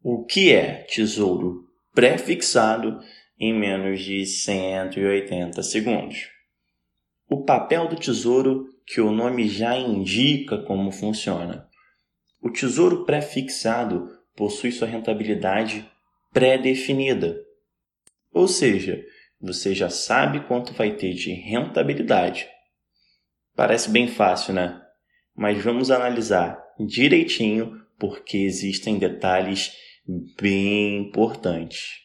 O que é tesouro pré-fixado em menos de 180 segundos? O papel do tesouro que o nome já indica como funciona. O tesouro pré-fixado possui sua rentabilidade pré-definida. Ou seja, você já sabe quanto vai ter de rentabilidade. Parece bem fácil, né? Mas vamos analisar direitinho porque existem detalhes bem importantes.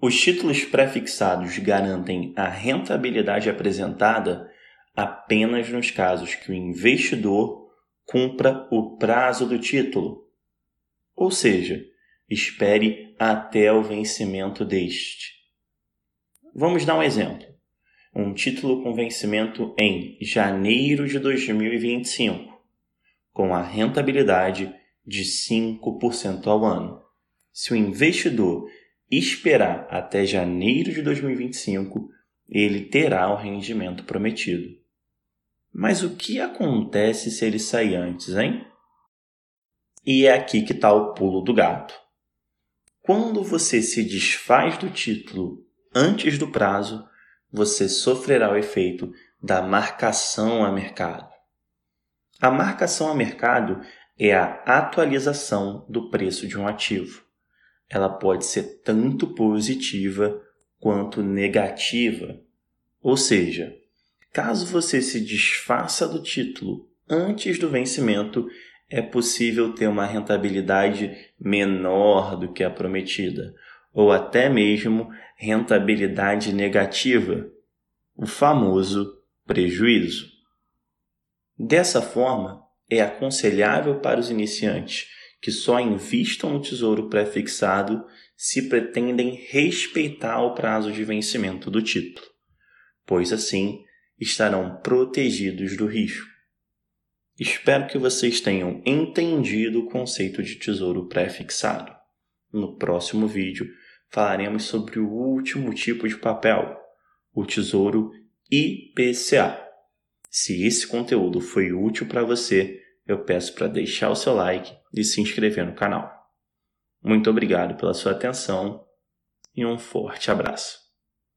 Os títulos prefixados garantem a rentabilidade apresentada apenas nos casos que o investidor cumpra o prazo do título, ou seja, espere até o vencimento deste. Vamos dar um exemplo. Um título com vencimento em janeiro de 2025, com a rentabilidade de 5% ao ano. Se o investidor esperar até janeiro de 2025, ele terá o rendimento prometido. Mas o que acontece se ele sair antes, hein? E é aqui que está o pulo do gato. Quando você se desfaz do título antes do prazo, você sofrerá o efeito da marcação a mercado. A marcação a mercado é a atualização do preço de um ativo. Ela pode ser tanto positiva quanto negativa. Ou seja, caso você se desfaça do título antes do vencimento, é possível ter uma rentabilidade menor do que a prometida, ou até mesmo rentabilidade negativa, o famoso prejuízo. Dessa forma, é aconselhável para os iniciantes que só invistam no tesouro pré-fixado se pretendem respeitar o prazo de vencimento do título, pois assim estarão protegidos do risco. Espero que vocês tenham entendido o conceito de tesouro pré-fixado. No próximo vídeo falaremos sobre o último tipo de papel, o tesouro IPCA. Se esse conteúdo foi útil para você, eu peço para deixar o seu like e se inscrever no canal. Muito obrigado pela sua atenção e um forte abraço.